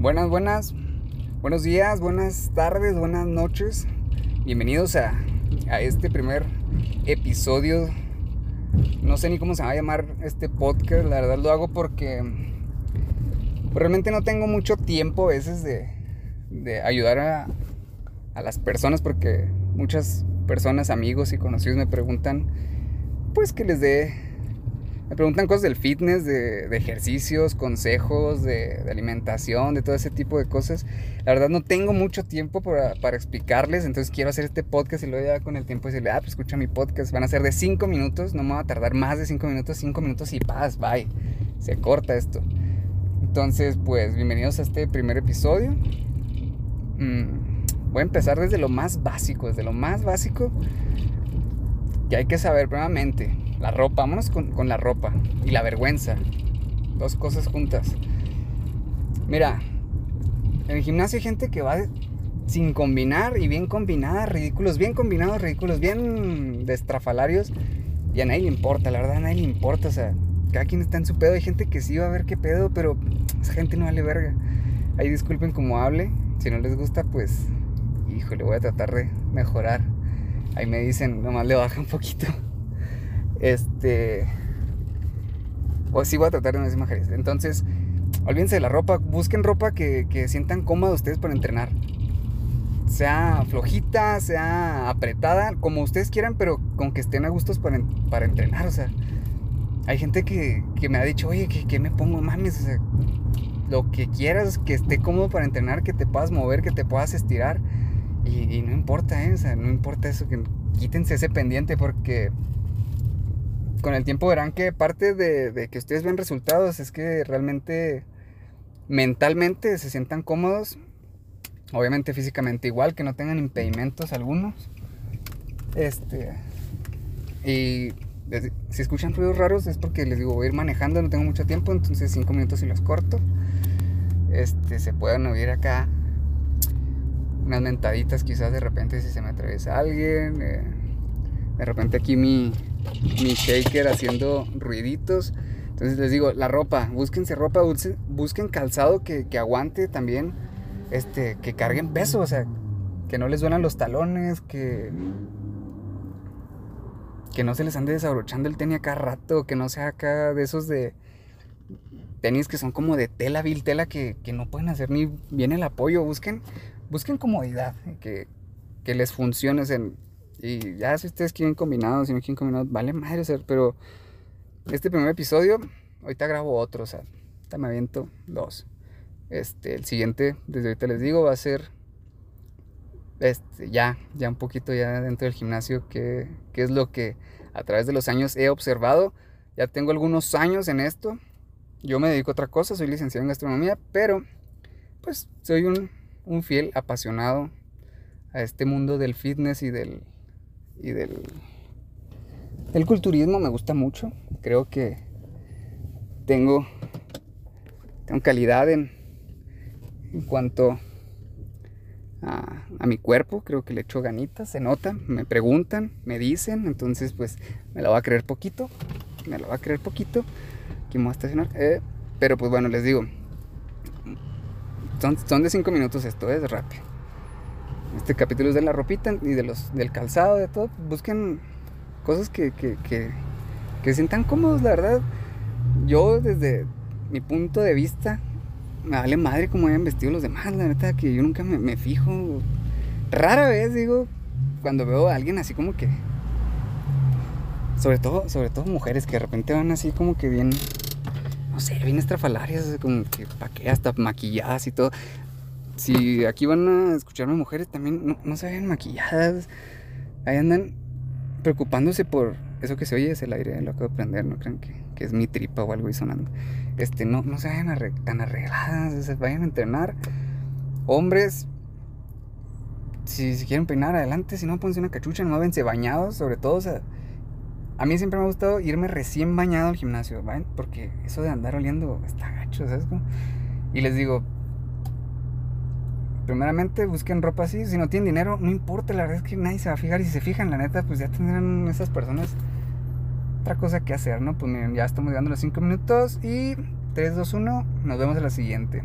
Buenas, buenas. Buenos días, buenas tardes, buenas noches. Bienvenidos a, a este primer episodio. No sé ni cómo se va a llamar este podcast. La verdad lo hago porque realmente no tengo mucho tiempo a veces de, de ayudar a, a las personas porque muchas personas, amigos y conocidos me preguntan pues que les dé me preguntan cosas del fitness, de, ejercicios, consejos, de, alimentación, de todo ese tipo de cosas. La verdad no tengo mucho tiempo para, explicarles, entonces quiero hacer este podcast y luego ya con el tiempo decirle, ah, pues escucha mi podcast, van a ser de 5 minutos, no me va a tardar más de 5 minutos, 5 minutos y paz, bye, se corta esto. Entonces, pues bienvenidos a este primer episodio. Mm, voy a empezar desde lo más básico, desde lo más básico que hay que saber primeramente la ropa, vámonos con, la ropa y la vergüenza. Dos cosas juntas. Mira, en el gimnasio hay gente que va sin combinar y bien combinada, ridículos, bien combinados, ridículos, bien destrafalarios. Y a nadie le importa, la verdad a nadie le importa. O sea, cada quien está en su pedo. Hay gente que sí va a ver qué pedo, pero esa gente no vale verga. Ahí disculpen como hable. Si no les gusta, pues, híjole, voy a tratar de mejorar. Ahí me dicen, nomás le baja un poquito. Este. O sí voy a tratar de decir Entonces, olvídense de la ropa. Busquen ropa que, que sientan cómoda ustedes para entrenar. Sea flojita, sea apretada, como ustedes quieran, pero con que estén a gustos para, para entrenar. O sea, hay gente que, que me ha dicho, oye, ¿qué, me pongo? Mames, o sea, lo que quieras, que esté cómodo para entrenar, que te puedas mover, que te puedas estirar. Y, y no importa, ¿eh? O sea, no importa eso, que quítense ese pendiente porque con el tiempo verán que parte de, que ustedes ven resultados es que realmente mentalmente se sientan cómodos. Obviamente físicamente igual, que no tengan impedimentos algunos. Este. Y si escuchan ruidos raros es porque les digo, voy a ir manejando, no tengo mucho tiempo, entonces cinco minutos y los corto. Este, se pueden oír acá unas mentaditas quizás de repente si se me atraviesa alguien. Eh, de repente aquí mi, mi shaker haciendo ruiditos. Entonces les digo, la ropa, búsquense ropa, busquen calzado que, aguante también, este, que carguen peso, o sea, que no les duelan los talones, que, que no se les ande desabrochando el tenis acá rato, que no sea acá de esos de tenis que son como de tela, vil tela, que, no pueden hacer ni bien el apoyo, busquen, busquen comodidad, que, que les funcione, y ya si ustedes quieren combinados, si no quieren combinados, vale madre ser, pero este primer episodio, ahorita grabo otro, o sea, ahorita me aviento dos. Este, el siguiente, desde ahorita les digo, va a ser este, ya, ya un poquito ya dentro del gimnasio, que, que es lo que a través de los años he observado. Ya tengo algunos años en esto. Yo me dedico a otra cosa, soy licenciado en gastronomía, pero pues soy un, un fiel apasionado a este mundo del fitness y del, y del, el culturismo me gusta mucho. Creo que tengo, tengo calidad en, en cuanto a, a, mi cuerpo. Creo que le echo ganitas, se nota, me preguntan, me dicen. Entonces, pues me lo va a creer poquito. Me lo va a creer poquito. Aquí me estacionar. Eh, pero pues bueno, les digo. Son, son de 5 minutos esto, es rápido. Este capítulo es de la ropita y de los, del calzado, de todo. Busquen cosas que, que, que, que sientan cómodos, la verdad. Yo desde mi punto de vista, me vale madre cómo hayan vestido los demás, la neta, que yo nunca me, me fijo. Rara vez, digo, cuando veo a alguien así como que... Sobre todo, sobre todo mujeres que de repente van así como que bien no sé, bien estrafalarias, como que pa' qué, hasta maquilladas y todo si aquí van a escucharme mujeres, también no, se ven maquilladas. Ahí andan preocupándose por eso que se oye, es el aire, lo acabo de prender, no crean que, es mi tripa o algo ahí sonando. Este, no, no se vayan tan arregladas, vayan a entrenar. Hombres, si, si, quieren peinar adelante, si no, pónganse una cachucha, no váyanse bañados, sobre todo, o sea, a mí siempre me ha gustado irme recién bañado al gimnasio, ¿vayan? Porque eso de andar oliendo está gacho, ¿sabes? Y les digo, primeramente busquen ropa así. Si no tienen dinero, no importa, la verdad es que nadie se va a fijar. Y si se fijan, la neta, pues ya tendrán esas personas otra cosa que hacer, ¿no? Pues miren, ya estamos llegando los 5 minutos y 3, 2, 1, nos vemos en la siguiente.